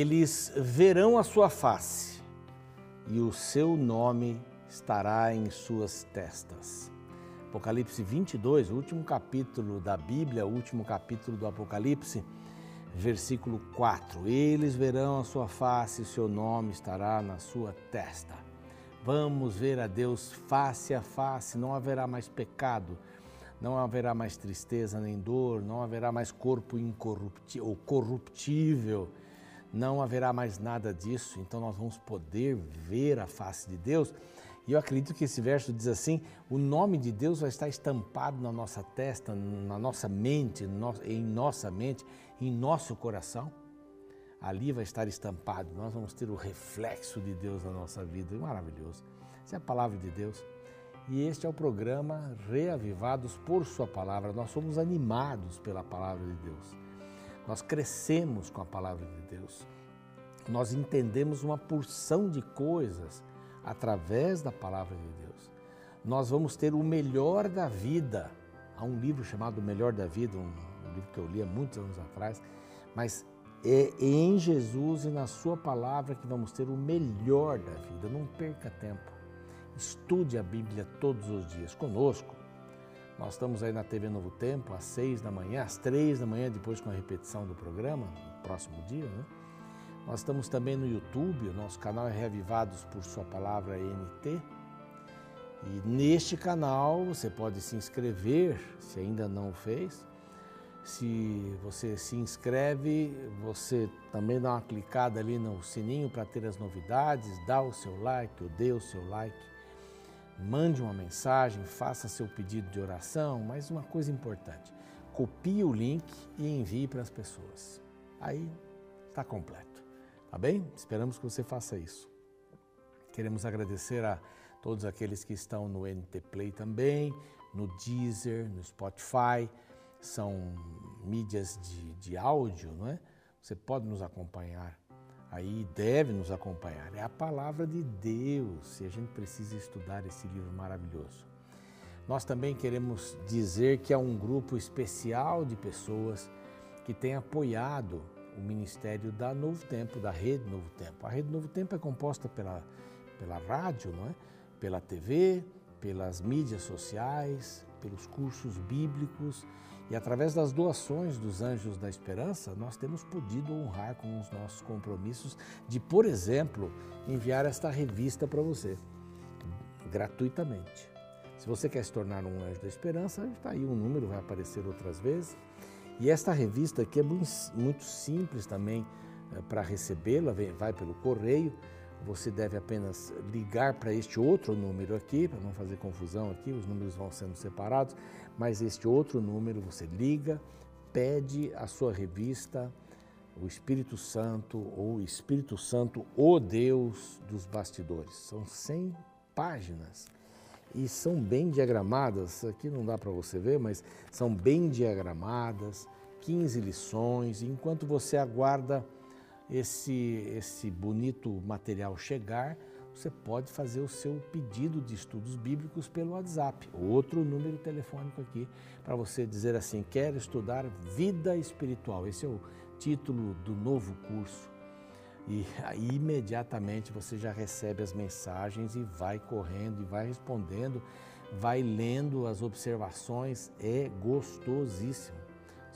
Eles verão a sua face e o seu nome estará em suas testas. Apocalipse 22, o último capítulo da Bíblia, o último capítulo do Apocalipse, versículo 4. Eles verão a sua face e seu nome estará na sua testa. Vamos ver a Deus face a face, não haverá mais pecado, não haverá mais tristeza nem dor, não haverá mais corpo incorruptível corruptível, não haverá mais nada disso. Então nós vamos poder ver a face de Deus e eu acredito que esse verso diz assim: o nome de Deus vai estar estampado na nossa testa, na nossa mente, em nossa mente, em nosso coração. Ali vai estar estampado. Nós vamos ter o reflexo de Deus na nossa vida. Maravilhoso. Essa é a palavra de Deus. E este é o programa Reavivados por Sua Palavra. Nós somos animados pela palavra de Deus. Nós crescemos com a palavra de Deus. Nós entendemos uma porção de coisas através da palavra de Deus. Nós vamos ter o melhor da vida. Há um livro chamado O Melhor da Vida, um, livro que eu li há muitos anos atrás, mas é em Jesus e na Sua palavra que vamos ter o melhor da vida. Não perca tempo. Estude a Bíblia todos os dias conosco. Nós estamos aí na TV Novo Tempo, às seis da manhã, às três da manhã, depois com a repetição do programa, no próximo dia, né? Nós estamos também no YouTube, o nosso canal é Reavivados por Sua Palavra NT. E neste canal você pode se inscrever, se ainda não o fez. Se você se inscreve, você também dá uma clicada ali no sininho para ter as novidades, dá o seu like, ou dê o seu like, mande uma mensagem, faça seu pedido de oração, mas uma coisa importante, copie o link e envie para as pessoas. Aí está completo. Tá bem? Esperamos que você faça isso. Queremos agradecer a todos aqueles que estão no NT Play também, no Deezer, no Spotify. São mídias de, de áudio, não é? Você pode nos acompanhar aí, deve nos acompanhar. É a palavra de Deus e a gente precisa estudar esse livro maravilhoso. Nós também queremos dizer que há um grupo especial de pessoas que tem apoiado o ministério da Novo Tempo, da Rede Novo Tempo. A Rede Novo Tempo é composta pela, pela rádio, não é? pela TV, pelas mídias sociais, pelos cursos bíblicos e através das doações dos Anjos da Esperança, nós temos podido honrar com os nossos compromissos de, por exemplo, enviar esta revista para você, gratuitamente. Se você quer se tornar um Anjo da Esperança, está aí um número, vai aparecer outras vezes. E esta revista aqui é muito simples também eh, para recebê-la, vai pelo correio. Você deve apenas ligar para este outro número aqui, para não fazer confusão aqui, os números vão sendo separados, mas este outro número você liga, pede a sua revista, o Espírito Santo ou Espírito Santo, o Deus dos bastidores. São 100 páginas e são bem diagramadas. Aqui não dá para você ver, mas são bem diagramadas, 15 lições. Enquanto você aguarda esse, esse bonito material chegar, você pode fazer o seu pedido de estudos bíblicos pelo WhatsApp, outro número telefônico aqui, para você dizer assim: quero estudar vida espiritual. Esse é o título do novo curso e aí imediatamente você já recebe as mensagens e vai correndo e vai respondendo, vai lendo as observações, é gostosíssimo.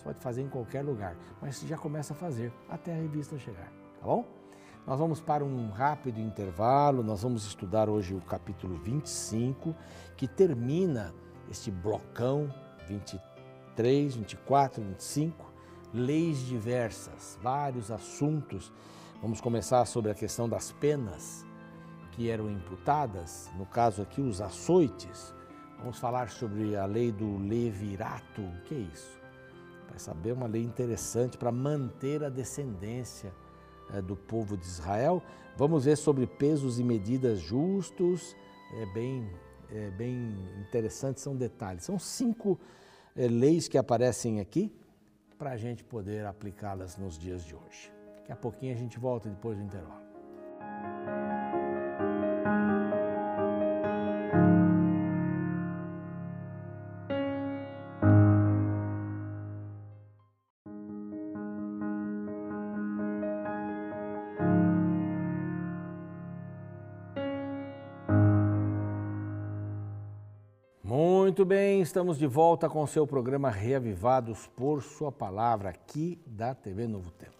Pode fazer em qualquer lugar, mas já começa a fazer até a revista chegar, tá bom? Nós vamos para um rápido intervalo, nós vamos estudar hoje o capítulo 25, que termina este blocão 23, 24, 25, leis diversas, vários assuntos Vamos começar sobre a questão das penas que eram imputadas, no caso aqui os açoites. Vamos falar sobre a lei do levirato. O que é isso? Vai saber uma lei interessante para manter a descendência é, do povo de Israel. Vamos ver sobre pesos e medidas justos. É bem, é bem interessante, são detalhes. São cinco é, leis que aparecem aqui para a gente poder aplicá-las nos dias de hoje. Daqui a pouquinho a gente volta depois do intervalo. Muito bem, estamos de volta com seu programa Reavivados por Sua Palavra, aqui da TV Novo Tempo.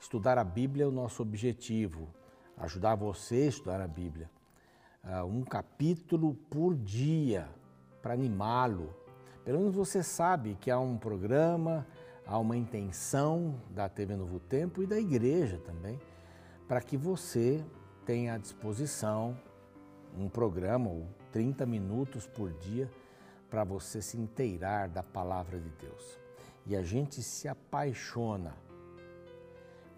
Estudar a Bíblia é o nosso objetivo, ajudar você a estudar a Bíblia. Uh, um capítulo por dia, para animá-lo. Pelo menos você sabe que há um programa, há uma intenção da TV Novo Tempo e da igreja também, para que você tenha à disposição um programa, ou 30 minutos por dia para você se inteirar da palavra de Deus. E a gente se apaixona.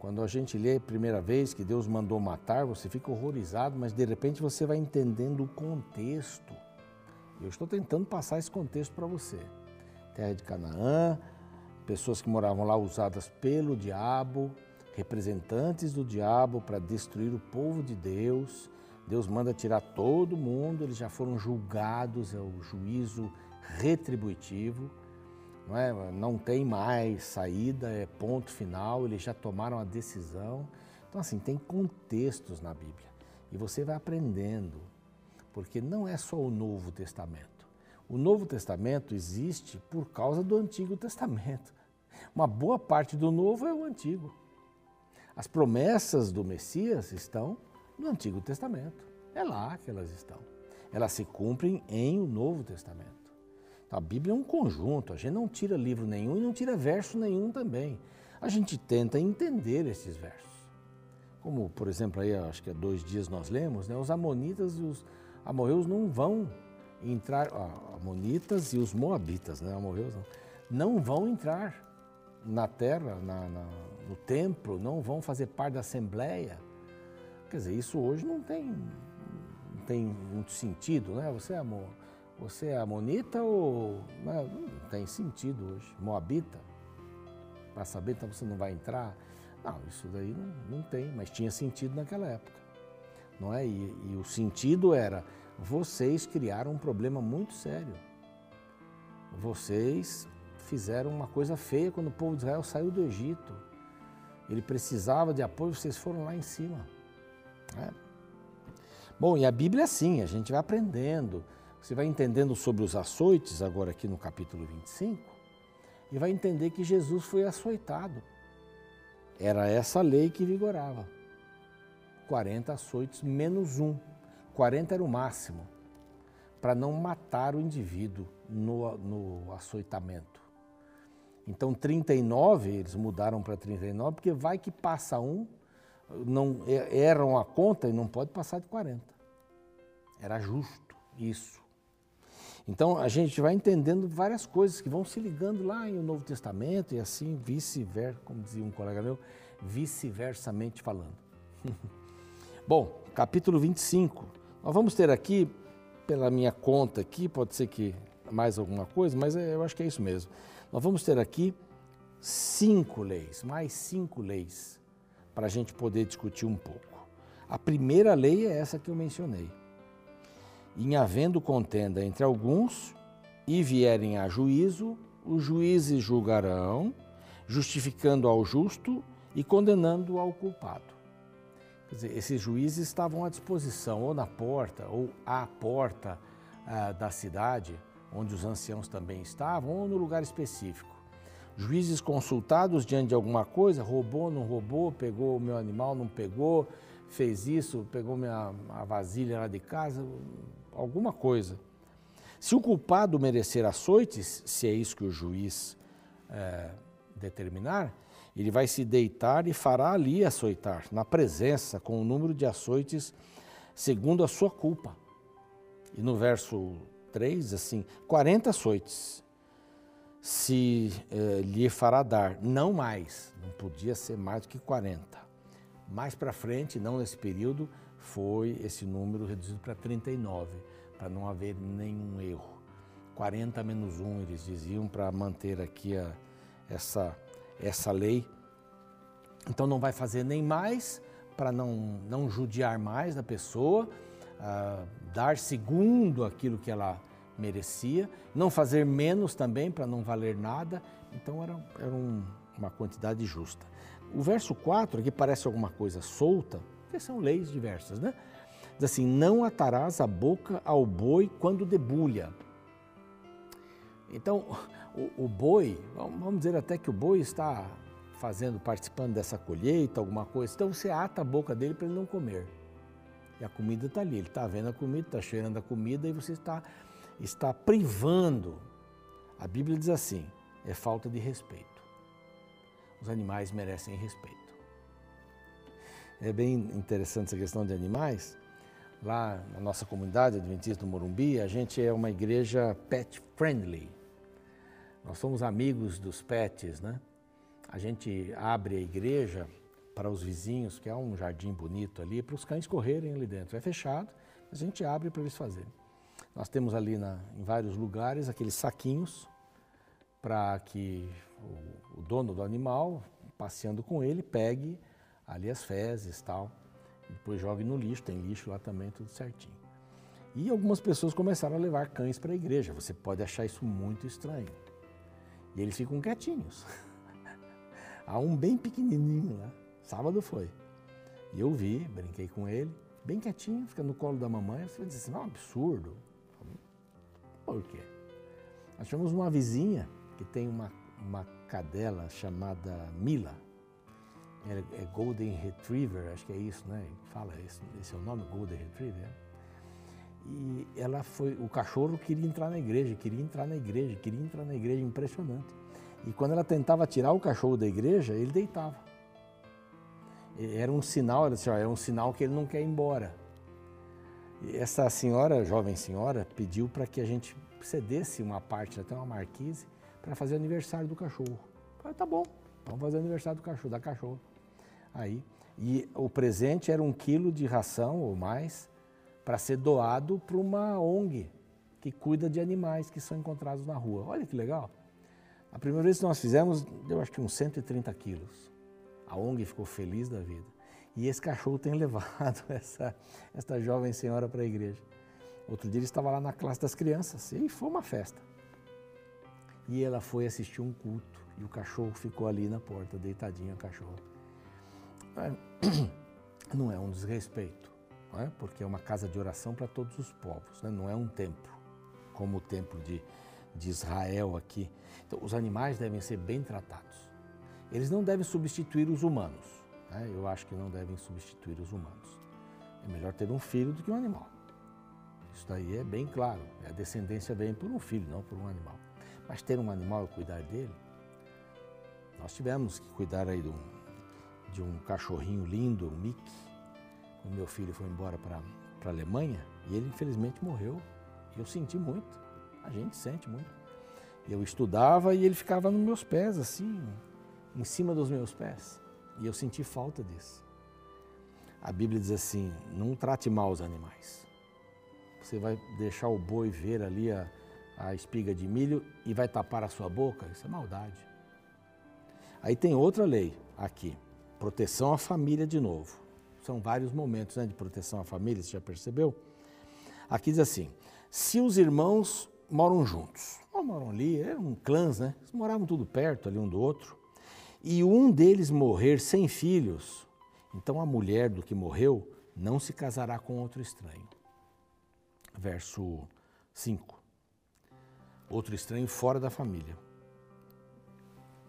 Quando a gente lê a primeira vez que Deus mandou matar, você fica horrorizado, mas de repente você vai entendendo o contexto. Eu estou tentando passar esse contexto para você. Terra de Canaã, pessoas que moravam lá usadas pelo diabo, representantes do diabo para destruir o povo de Deus Deus manda tirar todo mundo, eles já foram julgados, é o juízo retributivo, não, é? não tem mais saída, é ponto final, eles já tomaram a decisão. Então, assim, tem contextos na Bíblia e você vai aprendendo, porque não é só o Novo Testamento. O Novo Testamento existe por causa do Antigo Testamento. Uma boa parte do Novo é o Antigo. As promessas do Messias estão no Antigo Testamento. É lá que elas estão. Elas se cumprem em o Novo Testamento. Então, a Bíblia é um conjunto, a gente não tira livro nenhum e não tira verso nenhum também. A gente tenta entender esses versos. Como, por exemplo, aí, acho que há dois dias nós lemos, né, os amonitas e os amorreus não vão entrar, ó, amonitas e os moabitas, né, amorreus não, não vão entrar na terra, na, na, no templo, não vão fazer parte da assembleia Quer dizer, isso hoje não tem, não tem muito sentido, né? Você é, você é amonita ou. Né? Não tem sentido hoje. Moabita, para saber, então você não vai entrar. Não, isso daí não, não tem, mas tinha sentido naquela época. Não é? E, e o sentido era: vocês criaram um problema muito sério. Vocês fizeram uma coisa feia quando o povo de Israel saiu do Egito. Ele precisava de apoio, vocês foram lá em cima. É. Bom, e a Bíblia é assim, a gente vai aprendendo. Você vai entendendo sobre os açoites, agora aqui no capítulo 25, e vai entender que Jesus foi açoitado. Era essa lei que vigorava. 40 açoites menos um. 40 era o máximo, para não matar o indivíduo no, no açoitamento. Então, 39, eles mudaram para 39, porque vai que passa um, não erram a conta e não pode passar de 40. Era justo isso. Então a gente vai entendendo várias coisas que vão se ligando lá em o Novo Testamento e assim vice-versa, como dizia um colega meu, vice-versamente falando. Bom, capítulo 25. Nós vamos ter aqui, pela minha conta aqui, pode ser que mais alguma coisa, mas é, eu acho que é isso mesmo. Nós vamos ter aqui cinco leis, mais cinco leis para a gente poder discutir um pouco. A primeira lei é essa que eu mencionei. Em havendo contenda entre alguns e vierem a juízo, os juízes julgarão, justificando ao justo e condenando ao culpado. Quer dizer, esses juízes estavam à disposição, ou na porta, ou à porta ah, da cidade, onde os anciãos também estavam, ou no lugar específico. Juízes consultados diante de alguma coisa, roubou, não roubou, pegou o meu animal, não pegou, fez isso, pegou minha a vasilha lá de casa, alguma coisa. Se o culpado merecer açoites, se é isso que o juiz é, determinar, ele vai se deitar e fará ali açoitar, na presença, com o número de açoites segundo a sua culpa. E no verso 3, assim, 40 açoites se eh, lhe fará dar, não mais, não podia ser mais do que 40. Mais para frente, não nesse período, foi esse número reduzido para 39, para não haver nenhum erro. 40 menos 1, eles diziam, para manter aqui a, essa, essa lei. Então não vai fazer nem mais, para não, não judiar mais da pessoa, ah, dar segundo aquilo que ela merecia, não fazer menos também para não valer nada, então era, era um, uma quantidade justa. O verso 4 aqui parece alguma coisa solta, porque são leis diversas, né? Diz assim: Não atarás a boca ao boi quando debulha. Então, o, o boi, vamos dizer até que o boi está fazendo, participando dessa colheita, alguma coisa, então você ata a boca dele para ele não comer. E a comida está ali, ele está vendo a comida, está cheirando a comida e você está, está privando. A Bíblia diz assim: é falta de respeito. Os animais merecem respeito. É bem interessante essa questão de animais. Lá na nossa comunidade Adventista do Morumbi, a gente é uma igreja pet friendly. Nós somos amigos dos pets, né? A gente abre a igreja para os vizinhos, que é um jardim bonito ali, para os cães correrem ali dentro. É fechado, mas a gente abre para eles fazerem. Nós temos ali na, em vários lugares aqueles saquinhos para que o, o, dono do animal, passeando com ele, pegue ali as fezes tal, e depois jogue no lixo, tem lixo lá também, tudo certinho. E algumas pessoas começaram a levar cães para a igreja. Você pode achar isso muito estranho. E eles ficam quietinhos. Há um bem pequenininho lá. Sábado foi. E eu vi, brinquei com ele, bem quietinho, fica no colo da mamãe. Você vai dizer assim, é um absurdo. Por quê? Nós uma vizinha que tem uma, uma cadela chamada Mila. É, Golden Retriever, acho que é isso, né? Fala, esse, esse é o nome, Golden Retriever. É? E ela foi, o cachorro queria entrar na igreja, queria entrar na igreja, queria entrar na igreja, impressionante. E quando ela tentava tirar o cachorro da igreja, ele deitava. Era um sinal, ela disse, ó, é um sinal que ele não quer ir embora. Essa senhora, jovem senhora, pediu para que a gente cedesse uma parte, até uma marquise, para fazer o aniversário do cachorro. Eu falei, tá bom, vamos fazer o aniversário do cachorro, da cachorro. Aí, e o presente era um quilo de ração ou mais para ser doado para uma ONG que cuida de animais que são encontrados na rua. Olha que legal. A primeira vez que nós fizemos, deu acho que uns 130 quilos. A ONG ficou feliz da vida. E esse cachorro tem levado essa, essa jovem senhora para a igreja. Outro dia ele estava lá na classe das crianças e foi uma festa. E ela foi assistir um culto e o cachorro ficou ali na porta, deitadinho o cachorro. Não é um desrespeito, é? porque é uma casa de oração para todos os povos, né? não é um templo, como o templo de, de Israel aqui. Então, os animais devem ser bem tratados. Eles não devem substituir os humanos. Né? Eu acho que não devem substituir os humanos. É melhor ter um filho do que um animal. Isso daí é bem claro. A descendência vem por um filho, não por um animal. Mas ter um animal e cuidar dele, nós tivemos que cuidar aí de um, de um cachorrinho lindo, um Mickey, quando meu filho foi embora para a Alemanha, e ele infelizmente morreu. Eu senti muito, a gente sente muito. Eu estudava e ele ficava nos meus pés, assim, em cima dos meus pés. E eu senti falta disso. A Bíblia diz assim: não trate mal os animais. Você vai deixar o boi ver ali a, a espiga de milho e vai tapar a sua boca? Isso é maldade. Aí tem outra lei aqui: proteção à família de novo. São vários momentos né, de proteção à família, você já percebeu? Aqui diz assim: se os irmãos moram juntos, ou moram ali, eram clãs, né? Eles moravam tudo perto ali um do outro e um deles morrer sem filhos, então a mulher do que morreu não se casará com outro estranho. Verso 5. Outro estranho fora da família.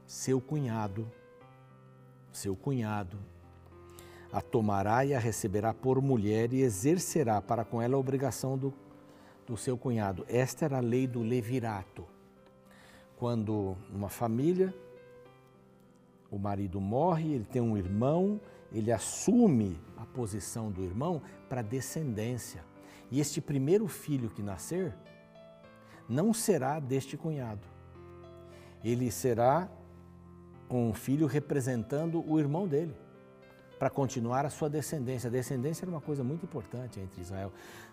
Seu cunhado, seu cunhado, a tomará e a receberá por mulher e exercerá para com ela a obrigação do, do seu cunhado. Esta era a lei do levirato. Quando uma família o marido morre, ele tem um irmão, ele assume a posição do irmão para descendência. E este primeiro filho que nascer não será deste cunhado. Ele será um filho representando o irmão dele, para continuar a sua descendência. A descendência era uma coisa muito importante entre Israel.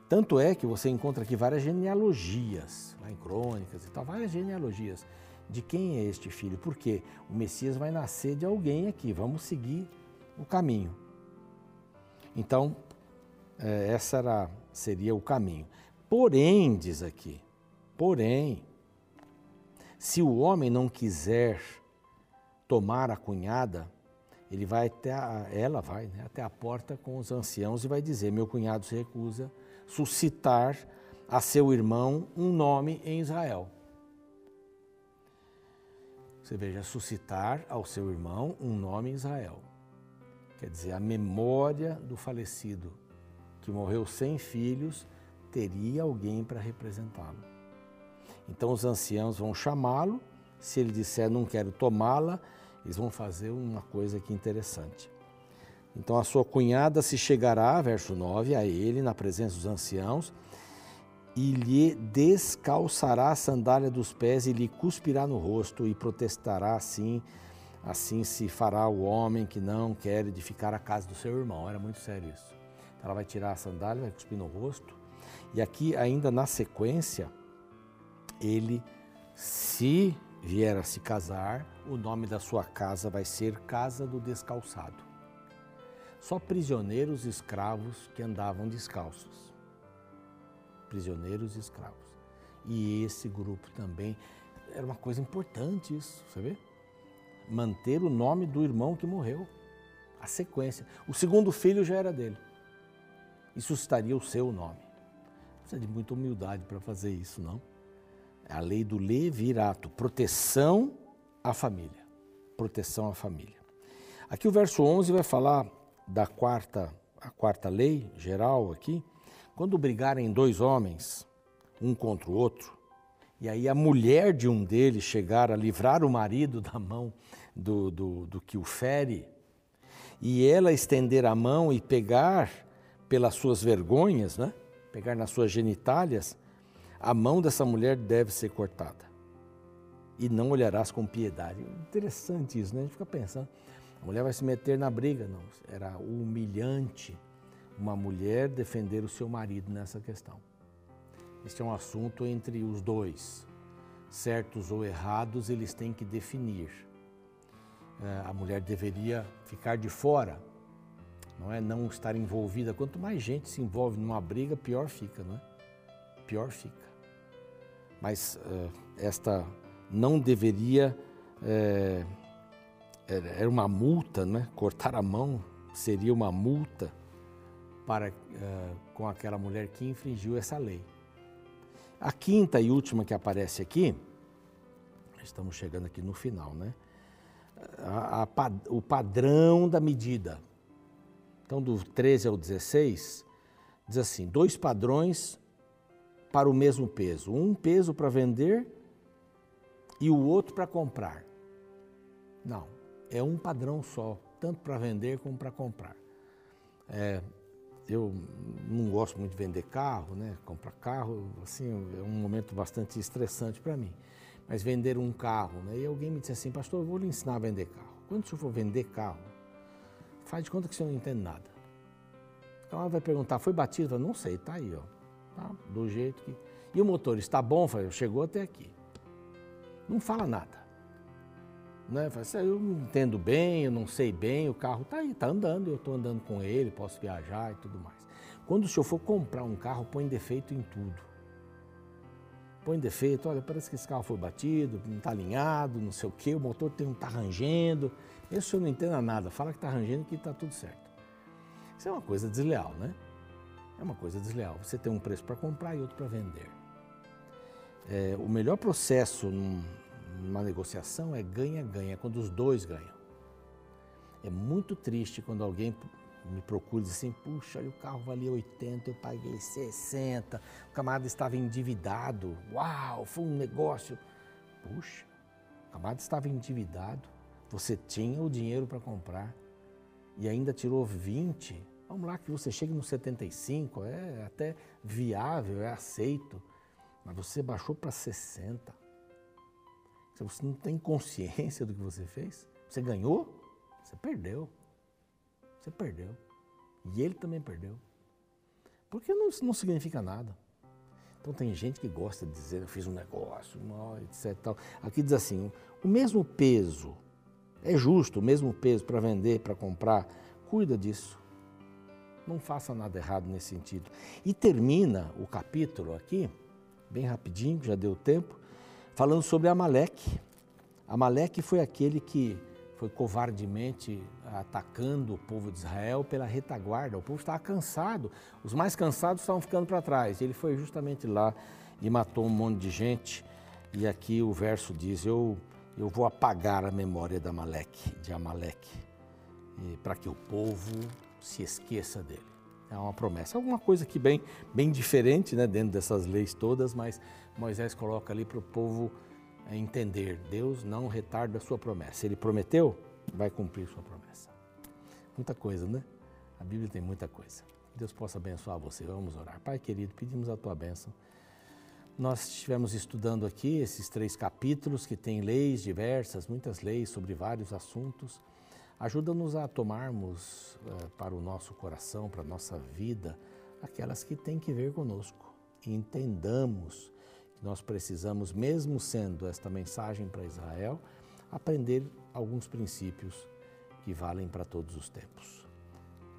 Tanto é que você encontra aqui várias genealogias, lá em crônicas e tal, várias genealogias de quem é este filho, porque o Messias vai nascer de alguém aqui, vamos seguir o caminho. Então, é, essa era, seria o caminho. Porém, diz aqui, porém, se o homem não quiser tomar a cunhada, ele vai até a, ela vai né, até a porta com os anciãos e vai dizer: meu cunhado se recusa suscitar a seu irmão um nome em Israel. Você veja, suscitar ao seu irmão um nome em Israel. Quer dizer, a memória do falecido, que morreu sem filhos, teria alguém para representá-lo. Então os anciãos vão chamá-lo, se ele disser não quero tomá-la, eles vão fazer uma coisa aqui interessante. Então a sua cunhada se chegará, verso 9, a ele na presença dos anciãos e lhe descalçará a sandália dos pés e lhe cuspirá no rosto e protestará assim, assim se fará o homem que não quer edificar a casa do seu irmão. Era muito sério isso. Ela vai tirar a sandália, vai cuspir no rosto. E aqui ainda na sequência, ele se vier a se casar, o nome da sua casa vai ser Casa do Descalçado. Só prisioneiros escravos que andavam descalços prisioneiros e escravos. E esse grupo também era uma coisa importante isso, você vê? Manter o nome do irmão que morreu, a sequência. O segundo filho já era dele. E suscitaria o seu nome. Precisa de muita humildade para fazer isso, não? É a lei do levirato, proteção à família. Proteção à família. Aqui o verso 11 vai falar da quarta, a quarta lei geral aqui, quando brigarem dois homens, um contra o outro, e aí a mulher de um deles chegar a livrar o marido da mão do, do, do que o fere, e ela estender a mão e pegar pelas suas vergonhas, né? pegar nas suas genitálias, a mão dessa mulher deve ser cortada. E não olharás com piedade. Interessante isso, né? A gente fica pensando, a mulher vai se meter na briga. Não, era humilhante uma mulher defender o seu marido nessa questão. Este é um assunto entre os dois. Certos ou errados, eles têm que definir. É, a mulher deveria ficar de fora, não é? Não estar envolvida. Quanto mais gente se envolve numa briga, pior fica, não é? Pior fica. Mas uh, esta não deveria. É, era uma multa, né? Cortar a mão seria uma multa para, uh, com aquela mulher que infringiu essa lei. A quinta e última que aparece aqui, estamos chegando aqui no final, né? A, a, o padrão da medida. Então, do 13 ao 16, diz assim: dois padrões para o mesmo peso. Um peso para vender e o outro para comprar. Não, é um padrão só, tanto para vender como para comprar. É, eu não gosto muito de vender carro, né? Comprar carro, assim, é um momento bastante estressante para mim. Mas vender um carro, né? E alguém me disse assim, pastor, eu vou lhe ensinar a vender carro. Quando o senhor for vender carro, faz de conta que o senhor não entende nada. Então ela vai perguntar, foi batido? Eu não sei, tá aí, ó. Tá? Do jeito que. E o motor está bom? Falei, chegou até aqui. Não fala nada. Né? Assim, eu não entendo bem, eu não sei bem, o carro está aí, está andando, eu estou andando com ele, posso viajar e tudo mais. Quando o senhor for comprar um carro, põe defeito em tudo. Põe defeito, olha, parece que esse carro foi batido, não está alinhado, não sei o quê, o motor tem, está rangendo. Esse senhor não entenda nada, fala que está rangendo que está tudo certo. Isso é uma coisa desleal, né? É uma coisa desleal. Você tem um preço para comprar e outro para vender. É, o melhor processo num, numa negociação é ganha-ganha, é quando os dois ganham. É muito triste quando alguém me procura e diz assim, puxa, o carro valia 80, eu paguei 60, o camarada estava endividado, uau, foi um negócio. Puxa, o camarada estava endividado, você tinha o dinheiro para comprar e ainda tirou 20, vamos lá que você chegue no 75, é até viável, é aceito, mas você baixou para 60. Se você não tem consciência do que você fez, você ganhou, você perdeu. Você perdeu. E ele também perdeu. Porque não, não significa nada. Então tem gente que gosta de dizer, eu fiz um negócio, etc. Tal. Aqui diz assim, o mesmo peso, é justo, o mesmo peso para vender, para comprar, cuida disso. Não faça nada errado nesse sentido. E termina o capítulo aqui, bem rapidinho, já deu tempo, falando sobre Amaleque. Amaleque foi aquele que foi covardemente atacando o povo de Israel pela retaguarda. O povo estava cansado, os mais cansados estavam ficando para trás. Ele foi justamente lá e matou um monte de gente. E aqui o verso diz: Eu, eu vou apagar a memória de Amaleque, de Amaleque, para que o povo se esqueça dele. É uma promessa, alguma coisa que bem, bem diferente, né, dentro dessas leis todas, mas Moisés coloca ali para o povo é, entender: Deus não retarda a sua promessa. Ele prometeu, vai cumprir sua promessa. Muita coisa, né? A Bíblia tem muita coisa. Deus possa abençoar você. Vamos orar. Pai querido, pedimos a tua bênção nós estivemos estudando aqui esses três capítulos que têm leis diversas, muitas leis sobre vários assuntos. Ajuda-nos a tomarmos uh, para o nosso coração, para a nossa vida, aquelas que têm que ver conosco. E entendamos que nós precisamos, mesmo sendo esta mensagem para Israel, aprender alguns princípios que valem para todos os tempos.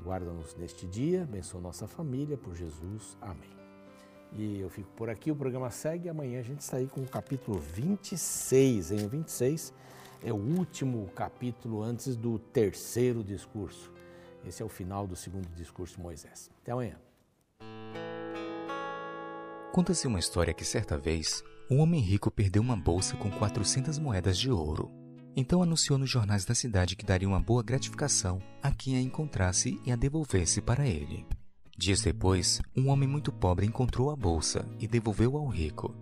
Guarda-nos neste dia, abençoa nossa família, por Jesus. Amém. E eu fico por aqui, o programa segue. Amanhã a gente está aí com o capítulo 26. Em 26 é o último capítulo antes do terceiro discurso. Esse é o final do segundo discurso de Moisés. Até amanhã. Conta-se uma história que certa vez um homem rico perdeu uma bolsa com 400 moedas de ouro. Então anunciou nos jornais da cidade que daria uma boa gratificação a quem a encontrasse e a devolvesse para ele. Dias depois, um homem muito pobre encontrou a bolsa e devolveu ao rico.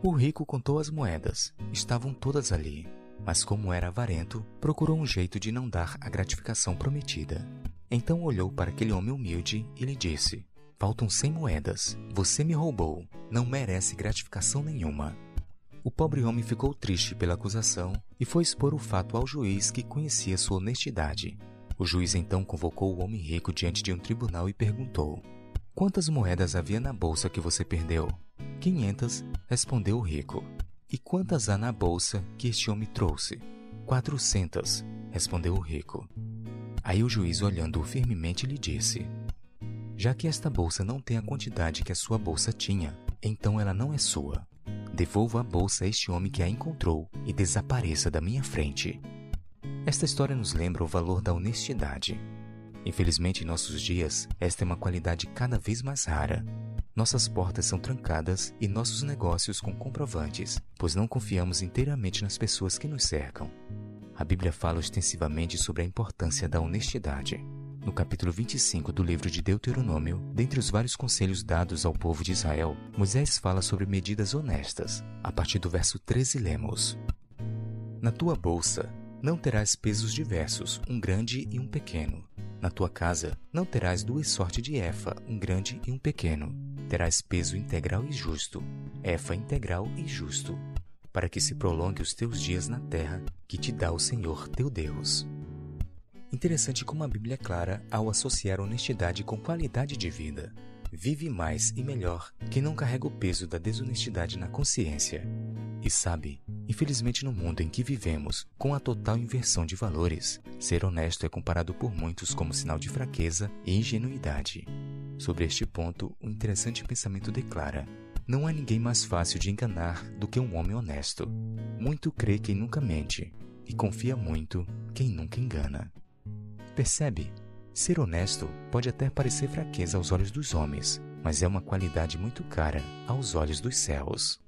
O rico contou as moedas, estavam todas ali, mas como era avarento, procurou um jeito de não dar a gratificação prometida. Então olhou para aquele homem humilde e lhe disse: Faltam cem moedas, você me roubou, não merece gratificação nenhuma. O pobre homem ficou triste pela acusação e foi expor o fato ao juiz que conhecia sua honestidade. O juiz então convocou o homem rico diante de um tribunal e perguntou: Quantas moedas havia na bolsa que você perdeu? Quinhentas, respondeu o rico. E quantas há na bolsa que este homem trouxe? Quatrocentas, respondeu o rico. Aí o juiz, olhando-o firmemente, lhe disse: Já que esta bolsa não tem a quantidade que a sua bolsa tinha, então ela não é sua. Devolva a bolsa a este homem que a encontrou e desapareça da minha frente. Esta história nos lembra o valor da honestidade. Infelizmente, em nossos dias, esta é uma qualidade cada vez mais rara. Nossas portas são trancadas e nossos negócios com comprovantes, pois não confiamos inteiramente nas pessoas que nos cercam. A Bíblia fala extensivamente sobre a importância da honestidade. No capítulo 25 do livro de Deuteronômio, dentre os vários conselhos dados ao povo de Israel, Moisés fala sobre medidas honestas. A partir do verso 13 lemos: Na tua bolsa não terás pesos diversos, um grande e um pequeno. Na tua casa não terás duas sortes de efa, um grande e um pequeno. Terás peso integral e justo, efa integral e justo, para que se prolongue os teus dias na terra que te dá o Senhor teu Deus. Interessante como a Bíblia é clara ao associar honestidade com qualidade de vida. Vive mais e melhor quem não carrega o peso da desonestidade na consciência. E sabe, infelizmente no mundo em que vivemos, com a total inversão de valores, ser honesto é comparado por muitos como sinal de fraqueza e ingenuidade. Sobre este ponto, o um interessante pensamento declara: Não há ninguém mais fácil de enganar do que um homem honesto. Muito crê quem nunca mente, e confia muito quem nunca engana. Percebe? Ser honesto pode até parecer fraqueza aos olhos dos homens, mas é uma qualidade muito cara aos olhos dos céus.